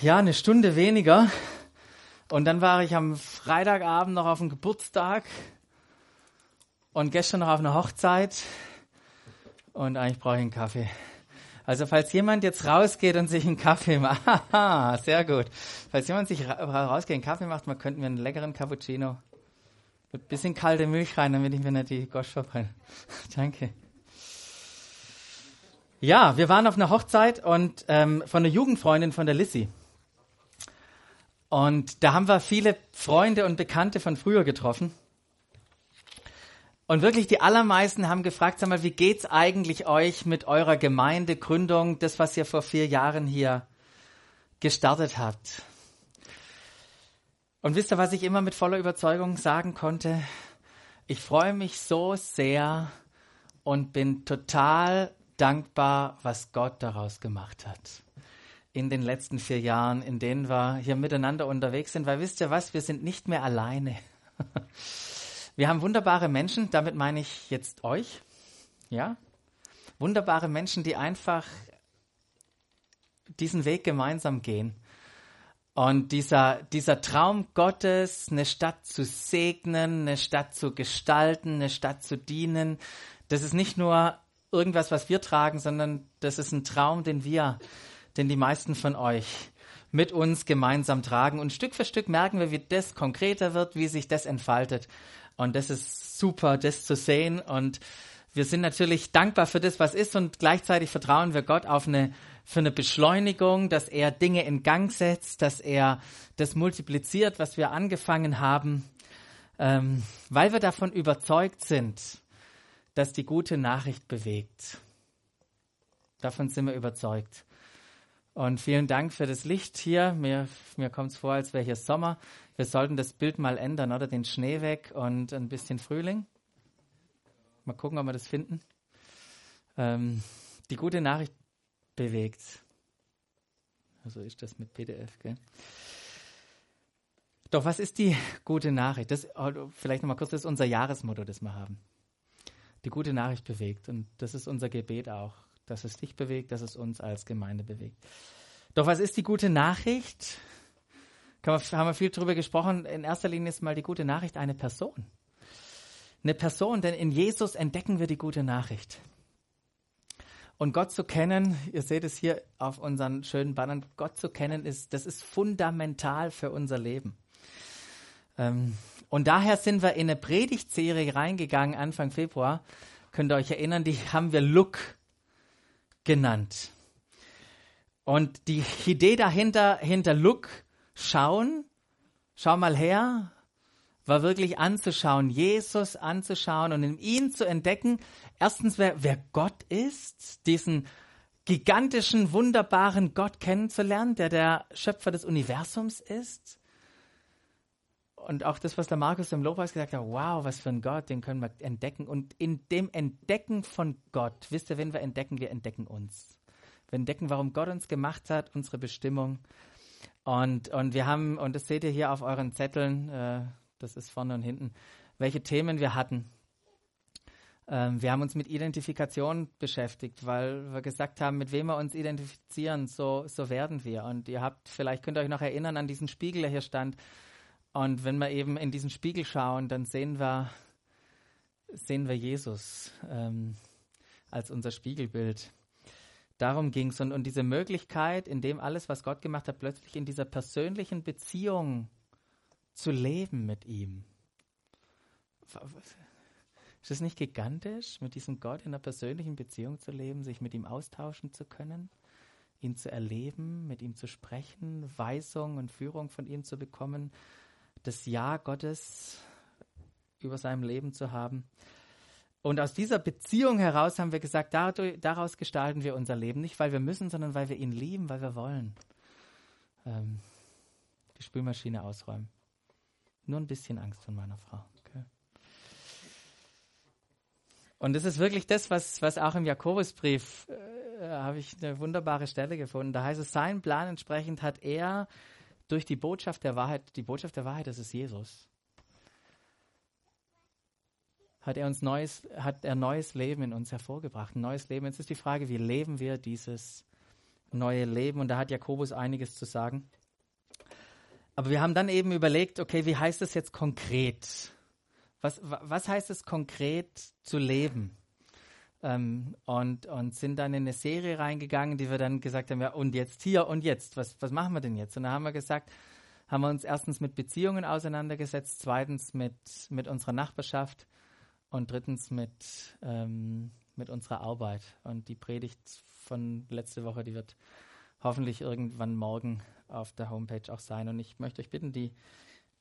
Ja, eine Stunde weniger. Und dann war ich am Freitagabend noch auf dem Geburtstag und gestern noch auf einer Hochzeit. Und eigentlich brauche ich einen Kaffee. Also falls jemand jetzt rausgeht und sich einen Kaffee macht, haha, sehr gut. Falls jemand sich rausgeht und einen Kaffee macht, man könnten wir einen leckeren Cappuccino mit ein bisschen kalte Milch rein, damit ich mir nicht die Gosch verbrenne. Danke. Ja, wir waren auf einer Hochzeit und ähm, von einer Jugendfreundin von der Lissy. Und da haben wir viele Freunde und Bekannte von früher getroffen. Und wirklich die allermeisten haben gefragt, sag mal, wie geht's eigentlich euch mit eurer Gemeindegründung, das, was ihr vor vier Jahren hier gestartet habt? Und wisst ihr, was ich immer mit voller Überzeugung sagen konnte? Ich freue mich so sehr und bin total dankbar, was Gott daraus gemacht hat. In den letzten vier Jahren, in denen wir hier miteinander unterwegs sind, weil wisst ihr was, wir sind nicht mehr alleine. Wir haben wunderbare Menschen, damit meine ich jetzt euch, ja? Wunderbare Menschen, die einfach diesen Weg gemeinsam gehen. Und dieser, dieser Traum Gottes, eine Stadt zu segnen, eine Stadt zu gestalten, eine Stadt zu dienen, das ist nicht nur irgendwas, was wir tragen, sondern das ist ein Traum, den wir, den die meisten von euch mit uns gemeinsam tragen. Und Stück für Stück merken wir, wie das konkreter wird, wie sich das entfaltet. Und das ist super, das zu sehen. Und wir sind natürlich dankbar für das, was ist. Und gleichzeitig vertrauen wir Gott auf eine, für eine Beschleunigung, dass er Dinge in Gang setzt, dass er das multipliziert, was wir angefangen haben, ähm, weil wir davon überzeugt sind, dass die gute Nachricht bewegt. Davon sind wir überzeugt. Und vielen Dank für das Licht hier. Mir, mir kommt es vor, als wäre hier Sommer. Wir sollten das Bild mal ändern, oder? Den Schnee weg und ein bisschen Frühling. Mal gucken, ob wir das finden. Ähm, die gute Nachricht bewegt. Also ist das mit PDF, gell? Doch was ist die gute Nachricht? Das, oh, vielleicht nochmal kurz, das ist unser Jahresmotto, das wir haben. Die gute Nachricht bewegt. Und das ist unser Gebet auch dass es dich bewegt, dass es uns als Gemeinde bewegt. Doch was ist die gute Nachricht? Man, haben wir viel darüber gesprochen. In erster Linie ist mal die gute Nachricht eine Person. Eine Person, denn in Jesus entdecken wir die gute Nachricht. Und Gott zu kennen, ihr seht es hier auf unseren schönen Bannern, Gott zu kennen, ist, das ist fundamental für unser Leben. Ähm, und daher sind wir in eine Predigtserie reingegangen, Anfang Februar. Könnt ihr euch erinnern, die haben wir Look genannt. Und die Idee dahinter, hinter Look, schauen, schau mal her, war wirklich anzuschauen, Jesus anzuschauen und in ihn zu entdecken, erstens, wer, wer Gott ist, diesen gigantischen, wunderbaren Gott kennenzulernen, der der Schöpfer des Universums ist. Und auch das, was der Markus im Lobpreis gesagt hat, wow, was für ein Gott, den können wir entdecken. Und in dem Entdecken von Gott, wisst ihr, wenn wir entdecken, wir entdecken uns. Wir entdecken, warum Gott uns gemacht hat, unsere Bestimmung. Und, und wir haben, und das seht ihr hier auf euren Zetteln, äh, das ist vorne und hinten, welche Themen wir hatten. Ähm, wir haben uns mit Identifikation beschäftigt, weil wir gesagt haben, mit wem wir uns identifizieren, so, so werden wir. Und ihr habt, vielleicht könnt ihr euch noch erinnern an diesen Spiegel, der hier stand. Und wenn wir eben in diesen Spiegel schauen, dann sehen wir, sehen wir Jesus ähm, als unser Spiegelbild. Darum ging es. Und, und diese Möglichkeit, in dem alles, was Gott gemacht hat, plötzlich in dieser persönlichen Beziehung zu leben mit ihm. Ist es nicht gigantisch, mit diesem Gott in einer persönlichen Beziehung zu leben, sich mit ihm austauschen zu können, ihn zu erleben, mit ihm zu sprechen, Weisung und Führung von ihm zu bekommen? Das Ja Gottes über seinem Leben zu haben. Und aus dieser Beziehung heraus haben wir gesagt, daraus gestalten wir unser Leben. Nicht, weil wir müssen, sondern weil wir ihn lieben, weil wir wollen. Ähm, die Spülmaschine ausräumen. Nur ein bisschen Angst von meiner Frau. Okay. Und das ist wirklich das, was, was auch im Jakobusbrief, äh, habe ich eine wunderbare Stelle gefunden. Da heißt es, sein Plan entsprechend hat er durch die Botschaft der Wahrheit, die Botschaft der Wahrheit, das ist Jesus, hat er uns neues, hat er neues Leben in uns hervorgebracht, ein neues Leben. Jetzt ist die Frage, wie leben wir dieses neue Leben und da hat Jakobus einiges zu sagen. Aber wir haben dann eben überlegt, okay, wie heißt es jetzt konkret? Was, was heißt es konkret zu leben? Ähm, und, und sind dann in eine Serie reingegangen, die wir dann gesagt haben, ja, und jetzt hier und jetzt, was, was machen wir denn jetzt? Und da haben wir gesagt, haben wir uns erstens mit Beziehungen auseinandergesetzt, zweitens mit, mit unserer Nachbarschaft und drittens mit, ähm, mit unserer Arbeit. Und die Predigt von letzte Woche, die wird hoffentlich irgendwann morgen auf der Homepage auch sein. Und ich möchte euch bitten, die,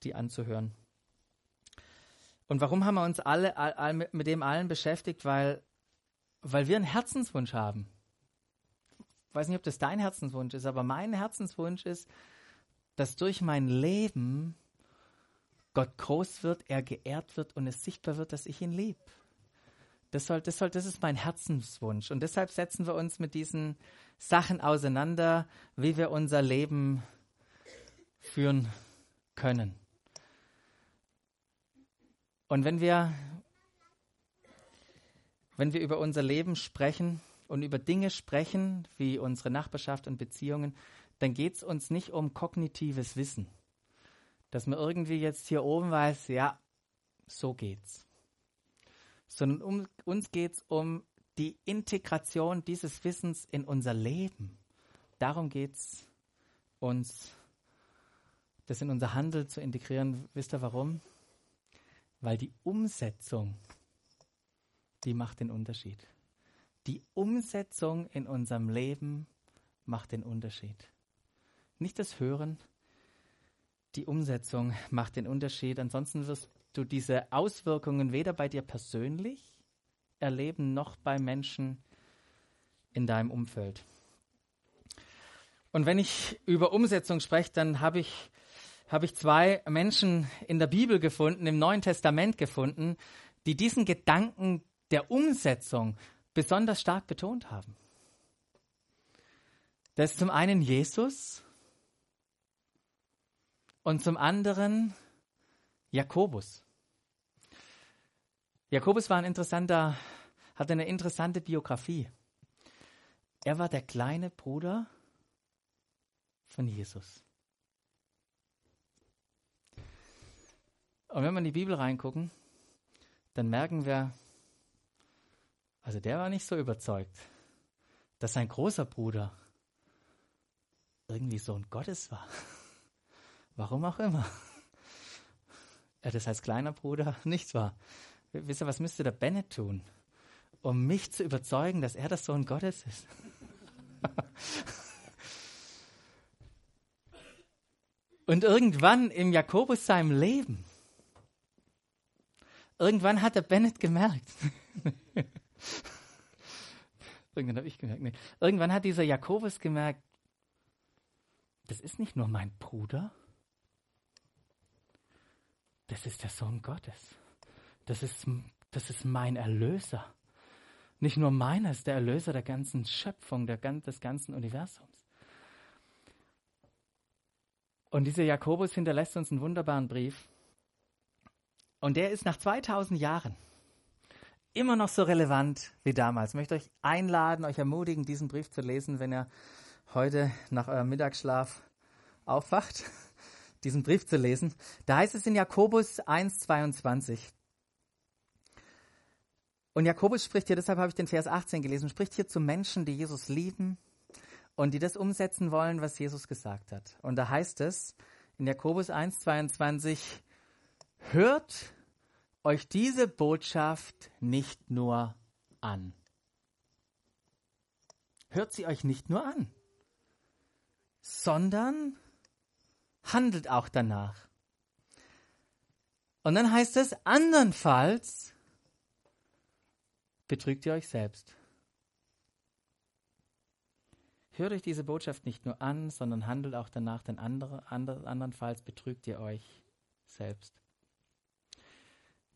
die anzuhören. Und warum haben wir uns alle, all, mit dem allen beschäftigt? Weil weil wir einen Herzenswunsch haben. Ich weiß nicht, ob das dein Herzenswunsch ist, aber mein Herzenswunsch ist, dass durch mein Leben Gott groß wird, er geehrt wird und es sichtbar wird, dass ich ihn liebe. Das, soll, das, soll, das ist mein Herzenswunsch. Und deshalb setzen wir uns mit diesen Sachen auseinander, wie wir unser Leben führen können. Und wenn wir wenn wir über unser Leben sprechen und über Dinge sprechen, wie unsere Nachbarschaft und Beziehungen, dann geht es uns nicht um kognitives Wissen. Dass man irgendwie jetzt hier oben weiß, ja, so geht's. Sondern um, uns geht es um die Integration dieses Wissens in unser Leben. Darum geht es uns, das in unser Handel zu integrieren. Wisst ihr warum? Weil die Umsetzung die macht den Unterschied. Die Umsetzung in unserem Leben macht den Unterschied. Nicht das Hören, die Umsetzung macht den Unterschied. Ansonsten wirst du diese Auswirkungen weder bei dir persönlich erleben noch bei Menschen in deinem Umfeld. Und wenn ich über Umsetzung spreche, dann habe ich, habe ich zwei Menschen in der Bibel gefunden, im Neuen Testament gefunden, die diesen Gedanken der Umsetzung besonders stark betont haben. Das ist zum einen Jesus und zum anderen Jakobus. Jakobus war ein interessanter, hatte eine interessante Biografie. Er war der kleine Bruder von Jesus. Und wenn wir in die Bibel reingucken, dann merken wir, also der war nicht so überzeugt, dass sein großer Bruder irgendwie Sohn Gottes war. Warum auch immer. Er das als kleiner Bruder nichts war. Wisst ihr, was müsste der Bennett tun, um mich zu überzeugen, dass er das Sohn Gottes ist? Und irgendwann im Jakobus seinem Leben, irgendwann hat der Bennett gemerkt, Irgendwann habe ich gemerkt, nee. Irgendwann hat dieser Jakobus gemerkt, das ist nicht nur mein Bruder, das ist der Sohn Gottes. Das ist, das ist mein Erlöser. Nicht nur meiner, ist der Erlöser der ganzen Schöpfung, der, des ganzen Universums. Und dieser Jakobus hinterlässt uns einen wunderbaren Brief. Und der ist nach 2000 Jahren immer noch so relevant wie damals. Ich möchte euch einladen, euch ermutigen, diesen Brief zu lesen, wenn ihr heute nach eurem Mittagsschlaf aufwacht, diesen Brief zu lesen. Da heißt es in Jakobus 1,22. Und Jakobus spricht hier, deshalb habe ich den Vers 18 gelesen, spricht hier zu Menschen, die Jesus lieben und die das umsetzen wollen, was Jesus gesagt hat. Und da heißt es in Jakobus 1,22, hört euch diese Botschaft nicht nur an. Hört sie euch nicht nur an, sondern handelt auch danach. Und dann heißt es, andernfalls betrügt ihr euch selbst. Hört euch diese Botschaft nicht nur an, sondern handelt auch danach, denn andere, andernfalls betrügt ihr euch selbst.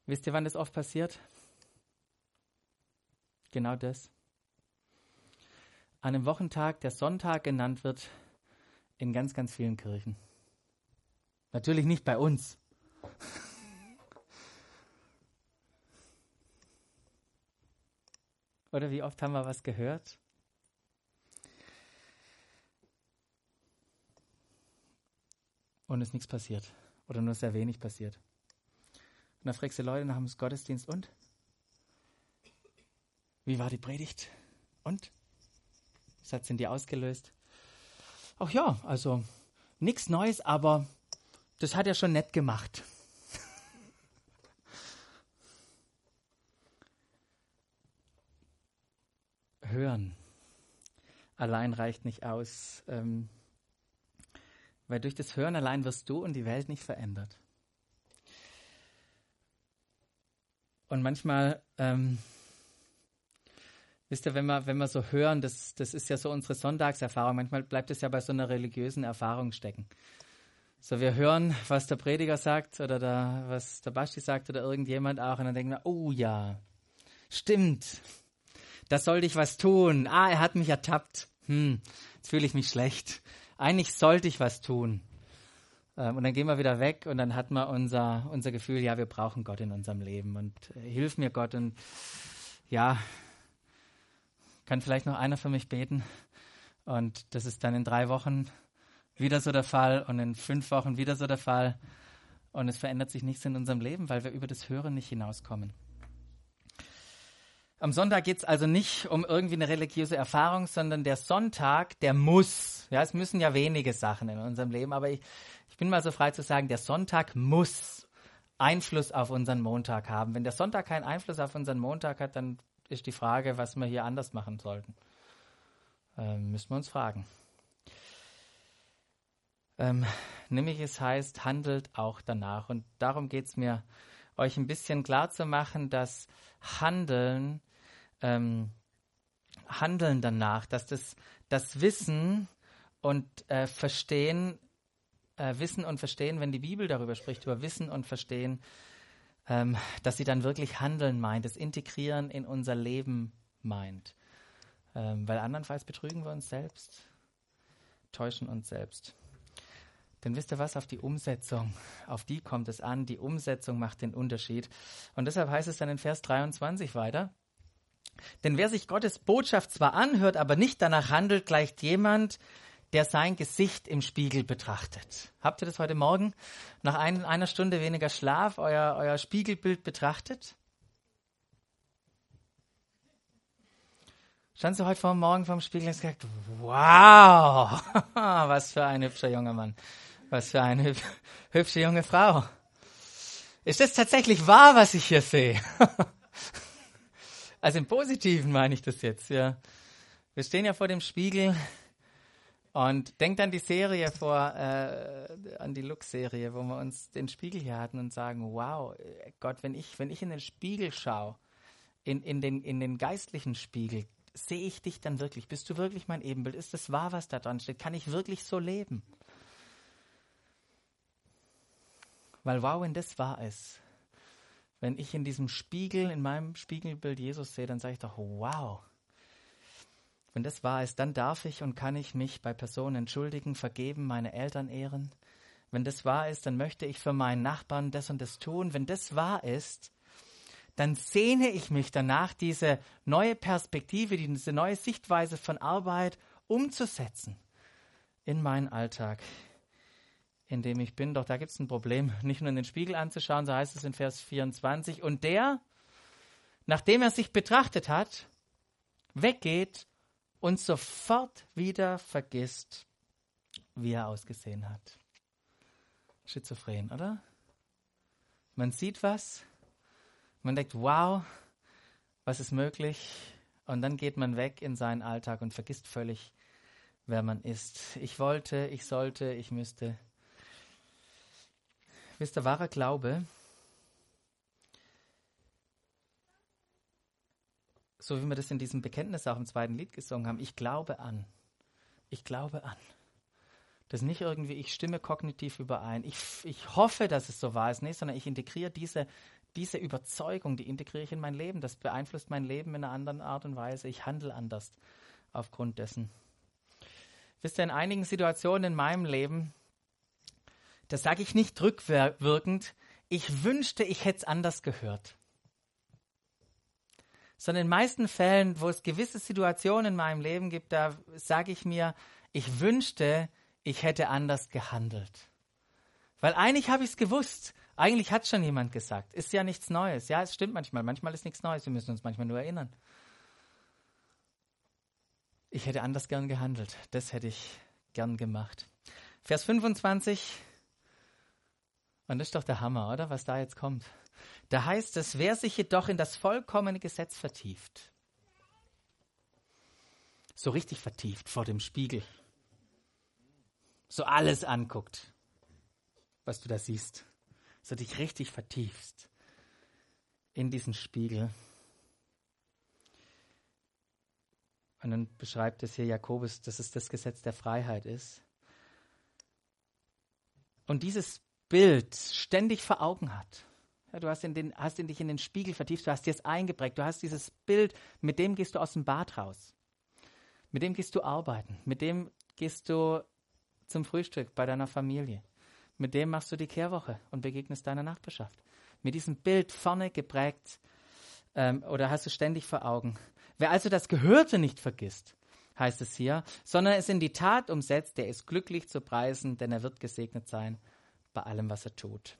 Wisst ihr, wann das oft passiert? Genau das. An einem Wochentag, der Sonntag genannt wird, in ganz, ganz vielen Kirchen. Natürlich nicht bei uns. Oder wie oft haben wir was gehört? Und es ist nichts passiert. Oder nur sehr wenig passiert. Und dann fragst du Leute nach dem Gottesdienst und? Wie war die Predigt? Und? Was hat es in dir ausgelöst? Ach ja, also nichts Neues, aber das hat er schon nett gemacht. Hören allein reicht nicht aus, ähm, weil durch das Hören allein wirst du und die Welt nicht verändert. Und manchmal, ähm, wisst ihr, wenn wir, wenn wir so hören, das, das ist ja so unsere Sonntagserfahrung, manchmal bleibt es ja bei so einer religiösen Erfahrung stecken. So, wir hören, was der Prediger sagt oder der, was der Basti sagt oder irgendjemand auch und dann denken wir, oh ja, stimmt, da sollte ich was tun. Ah, er hat mich ertappt. Hm, jetzt fühle ich mich schlecht. Eigentlich sollte ich was tun. Ähm, und dann gehen wir wieder weg und dann hat man unser, unser Gefühl, ja, wir brauchen Gott in unserem Leben und äh, hilf mir Gott und ja, kann vielleicht noch einer für mich beten. Und das ist dann in drei Wochen wieder so der Fall und in fünf Wochen wieder so der Fall. Und es verändert sich nichts in unserem Leben, weil wir über das Hören nicht hinauskommen. Am Sonntag geht es also nicht um irgendwie eine religiöse Erfahrung, sondern der Sonntag, der muss. Ja, es müssen ja wenige Sachen in unserem Leben, aber ich, ich bin mal so frei zu sagen, der Sonntag muss Einfluss auf unseren Montag haben. Wenn der Sonntag keinen Einfluss auf unseren Montag hat, dann ist die Frage, was wir hier anders machen sollten. Ähm, müssen wir uns fragen. Ähm, nämlich es heißt, handelt auch danach. Und darum geht es mir, euch ein bisschen klar zu machen, dass Handeln, ähm, Handeln danach, dass das, das Wissen und äh, Verstehen, äh, Wissen und Verstehen, wenn die Bibel darüber spricht, über Wissen und Verstehen, ähm, dass sie dann wirklich Handeln meint, das Integrieren in unser Leben meint. Ähm, weil andernfalls betrügen wir uns selbst, täuschen uns selbst. Denn wisst ihr was, auf die Umsetzung, auf die kommt es an. Die Umsetzung macht den Unterschied. Und deshalb heißt es dann in Vers 23 weiter. Denn wer sich Gottes Botschaft zwar anhört, aber nicht danach handelt, gleicht jemand, der sein Gesicht im Spiegel betrachtet. Habt ihr das heute Morgen nach ein, einer Stunde weniger Schlaf euer, euer Spiegelbild betrachtet? Standst du heute vor Morgen vorm Spiegel und hast gesagt, wow, was für ein hübscher junger Mann. Was für eine hübsche junge Frau. Ist das tatsächlich wahr, was ich hier sehe? also im Positiven meine ich das jetzt, ja. Wir stehen ja vor dem Spiegel und denkt an die Serie vor, äh, an die Lux-Serie, wo wir uns den Spiegel hier hatten und sagen, wow, Gott, wenn ich, wenn ich in den Spiegel schaue, in, in, den, in den geistlichen Spiegel, sehe ich dich dann wirklich? Bist du wirklich mein Ebenbild? Ist es wahr, was da dran steht? Kann ich wirklich so leben? Weil wow, wenn das wahr ist, wenn ich in diesem Spiegel, in meinem Spiegelbild Jesus sehe, dann sage ich doch, wow. Wenn das wahr ist, dann darf ich und kann ich mich bei Personen entschuldigen, vergeben, meine Eltern ehren. Wenn das wahr ist, dann möchte ich für meinen Nachbarn das und das tun. Wenn das wahr ist, dann sehne ich mich danach, diese neue Perspektive, diese neue Sichtweise von Arbeit umzusetzen in meinen Alltag, in dem ich bin. Doch da gibt es ein Problem, nicht nur in den Spiegel anzuschauen, so heißt es in Vers 24. Und der, nachdem er sich betrachtet hat, weggeht und sofort wieder vergisst, wie er ausgesehen hat. Schizophren, oder? Man sieht was, man denkt, wow, was ist möglich? Und dann geht man weg in seinen Alltag und vergisst völlig, wer man ist. Ich wollte, ich sollte, ich müsste. Wisst ihr, wahrer Glaube, so wie wir das in diesem Bekenntnis auch im zweiten Lied gesungen haben, ich glaube an. Ich glaube an. Das ist nicht irgendwie, ich stimme kognitiv überein. Ich, ich hoffe, dass es so wahr ist. Nee, sondern ich integriere diese, diese Überzeugung, die integriere ich in mein Leben. Das beeinflusst mein Leben in einer anderen Art und Weise. Ich handle anders aufgrund dessen. Wisst ihr, in einigen Situationen in meinem Leben das sage ich nicht rückwirkend, ich wünschte, ich hätte es anders gehört. Sondern in den meisten Fällen, wo es gewisse Situationen in meinem Leben gibt, da sage ich mir, ich wünschte, ich hätte anders gehandelt. Weil eigentlich habe ich es gewusst. Eigentlich hat schon jemand gesagt. Ist ja nichts Neues. Ja, es stimmt manchmal. Manchmal ist nichts Neues. Wir müssen uns manchmal nur erinnern. Ich hätte anders gern gehandelt. Das hätte ich gern gemacht. Vers 25. Und das ist doch der Hammer, oder? Was da jetzt kommt. Da heißt es, wer sich jedoch in das vollkommene Gesetz vertieft, so richtig vertieft vor dem Spiegel, so alles anguckt, was du da siehst, so dich richtig vertiefst in diesen Spiegel. Und dann beschreibt es hier Jakobus, dass es das Gesetz der Freiheit ist. Und dieses Bild ständig vor Augen hat. Ja, du hast, in den, hast in dich in den Spiegel vertieft, du hast dir es eingeprägt, du hast dieses Bild, mit dem gehst du aus dem Bad raus. Mit dem gehst du arbeiten, mit dem gehst du zum Frühstück bei deiner Familie. Mit dem machst du die Kehrwoche und begegnest deiner Nachbarschaft. Mit diesem Bild vorne geprägt ähm, oder hast du ständig vor Augen. Wer also das Gehörte nicht vergisst, heißt es hier, sondern es in die Tat umsetzt, der ist glücklich zu preisen, denn er wird gesegnet sein bei allem, was er tut.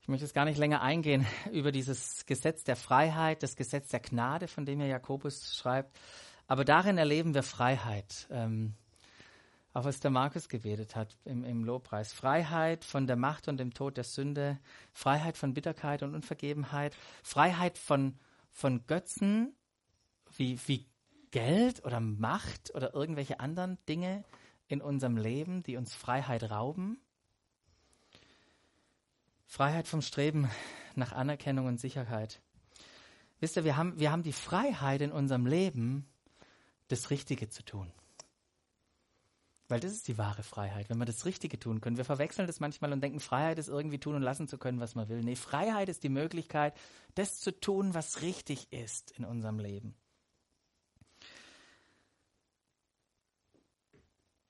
Ich möchte jetzt gar nicht länger eingehen über dieses Gesetz der Freiheit, das Gesetz der Gnade, von dem ja Jakobus schreibt. Aber darin erleben wir Freiheit. Ähm, auch was der Markus gebetet hat im, im Lobpreis. Freiheit von der Macht und dem Tod der Sünde, Freiheit von Bitterkeit und Unvergebenheit, Freiheit von, von Götzen wie, wie Geld oder Macht oder irgendwelche anderen Dinge in unserem Leben, die uns Freiheit rauben. Freiheit vom Streben nach Anerkennung und Sicherheit. Wisst ihr, wir haben, wir haben die Freiheit in unserem Leben, das Richtige zu tun. Weil das ist die wahre Freiheit, wenn wir das Richtige tun können. Wir verwechseln das manchmal und denken, Freiheit ist irgendwie tun und lassen zu können, was man will. Nee, Freiheit ist die Möglichkeit, das zu tun, was richtig ist in unserem Leben.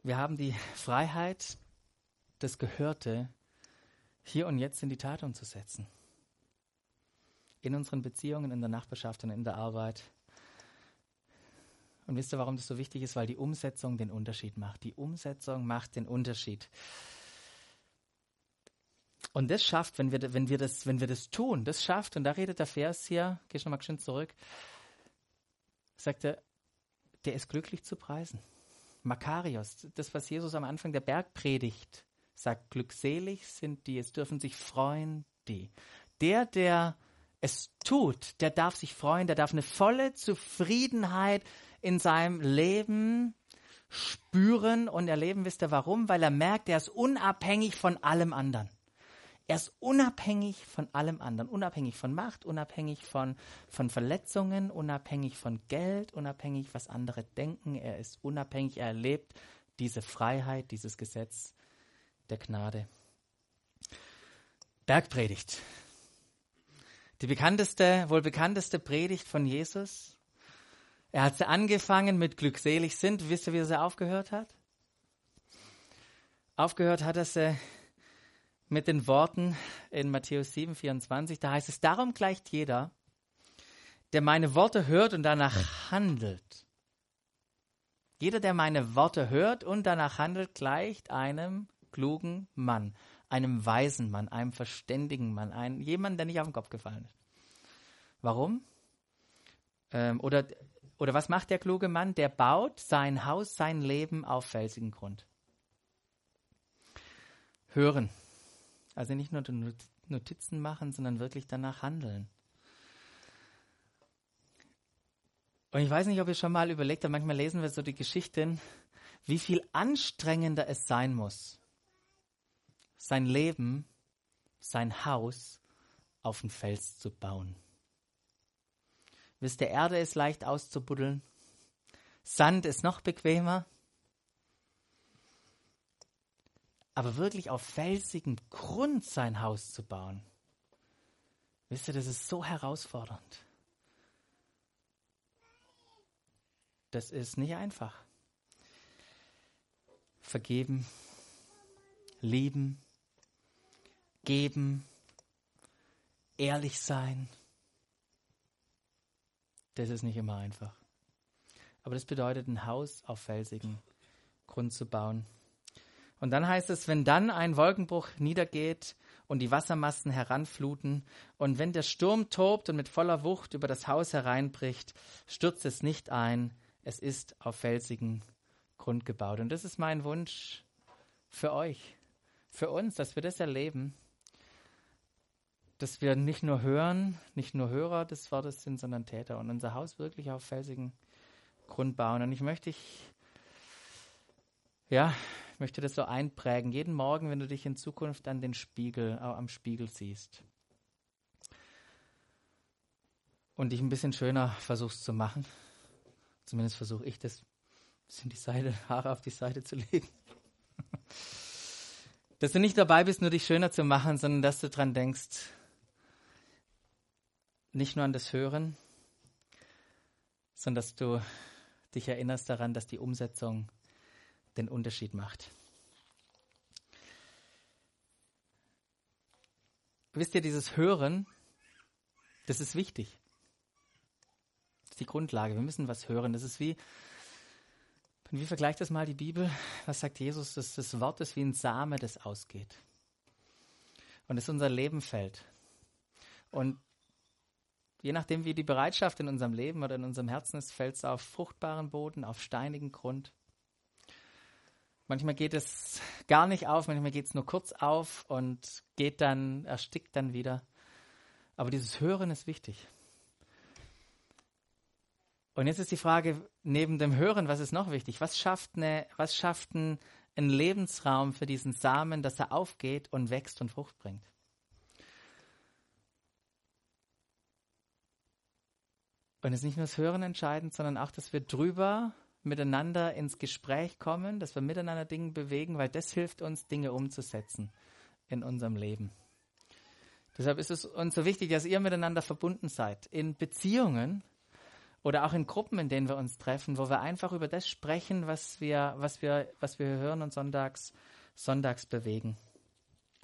Wir haben die Freiheit, das Gehörte hier und jetzt in die Tat umzusetzen. In unseren Beziehungen, in der Nachbarschaft und in der Arbeit und wisst ihr, warum das so wichtig ist? Weil die Umsetzung den Unterschied macht. Die Umsetzung macht den Unterschied. Und das schafft, wenn wir, wenn wir, das, wenn wir das tun, das schafft, und da redet der Vers hier, geh schon mal schön zurück, sagt er, der ist glücklich zu preisen. Makarios, das, was Jesus am Anfang der Bergpredigt sagt, glückselig sind die, es dürfen sich freuen die. Der, der es tut, der darf sich freuen, der darf eine volle Zufriedenheit in seinem Leben spüren und erleben. Wisst ihr warum? Weil er merkt, er ist unabhängig von allem anderen. Er ist unabhängig von allem anderen, unabhängig von Macht, unabhängig von, von Verletzungen, unabhängig von Geld, unabhängig, was andere denken. Er ist unabhängig, er erlebt diese Freiheit, dieses Gesetz der Gnade. Bergpredigt. Die bekannteste, wohl bekannteste Predigt von Jesus. Er hat sie angefangen mit glückselig sind. Wisst ihr, wie er sie aufgehört hat? Aufgehört hat er sie mit den Worten in Matthäus 7, 24. Da heißt es, darum gleicht jeder, der meine Worte hört und danach handelt. Jeder, der meine Worte hört und danach handelt, gleicht einem klugen Mann, einem weisen Mann, einem verständigen Mann, einem, jemand, der nicht auf den Kopf gefallen ist. Warum? Ähm, oder oder was macht der kluge Mann? Der baut sein Haus, sein Leben auf felsigen Grund. Hören. Also nicht nur Notizen machen, sondern wirklich danach handeln. Und ich weiß nicht, ob ihr schon mal überlegt habt, manchmal lesen wir so die Geschichten, wie viel anstrengender es sein muss, sein Leben, sein Haus auf den Fels zu bauen. Wisst ihr, Erde ist leicht auszubuddeln. Sand ist noch bequemer. Aber wirklich auf felsigem Grund sein Haus zu bauen, wisst ihr, das ist so herausfordernd. Das ist nicht einfach. Vergeben, lieben, geben, ehrlich sein, das ist nicht immer einfach. Aber das bedeutet, ein Haus auf felsigen Grund zu bauen. Und dann heißt es, wenn dann ein Wolkenbruch niedergeht und die Wassermassen heranfluten und wenn der Sturm tobt und mit voller Wucht über das Haus hereinbricht, stürzt es nicht ein, es ist auf felsigen Grund gebaut. Und das ist mein Wunsch für euch, für uns, dass wir das erleben, dass wir nicht nur hören, nicht nur Hörer des Wortes sind, sondern Täter und unser Haus wirklich auf felsigen Grund bauen. Und ich möchte ich, ja, möchte das so einprägen. Jeden Morgen, wenn du dich in Zukunft an den Spiegel, äh, am Spiegel siehst. Und dich ein bisschen schöner versuchst zu machen. Zumindest versuche ich das, ein bisschen die Seite, Haare auf die Seite zu legen. dass du nicht dabei bist, nur dich schöner zu machen, sondern dass du dran denkst, nicht nur an das Hören, sondern dass du dich erinnerst daran, dass die Umsetzung den Unterschied macht. Wisst ihr, dieses Hören, das ist wichtig. Das ist die Grundlage. Wir müssen was hören. Das ist wie, wie vergleicht das mal die Bibel? Was sagt Jesus? Das, das Wort ist wie ein Same, das ausgeht. Und es unser Leben fällt. Und je nachdem, wie die Bereitschaft in unserem Leben oder in unserem Herzen ist, fällt es auf fruchtbaren Boden, auf steinigen Grund. Manchmal geht es gar nicht auf, manchmal geht es nur kurz auf und geht dann, erstickt dann wieder. Aber dieses Hören ist wichtig. Und jetzt ist die Frage, neben dem Hören, was ist noch wichtig? Was schafft, eine, was schafft ein, Lebensraum für diesen Samen, dass er aufgeht und wächst und Frucht bringt? Und es ist nicht nur das Hören entscheidend, sondern auch, dass wir drüber miteinander ins Gespräch kommen, dass wir miteinander Dinge bewegen, weil das hilft uns, Dinge umzusetzen in unserem Leben. Deshalb ist es uns so wichtig, dass ihr miteinander verbunden seid. In Beziehungen oder auch in Gruppen, in denen wir uns treffen, wo wir einfach über das sprechen, was wir, was wir, was wir hören und sonntags, sonntags bewegen.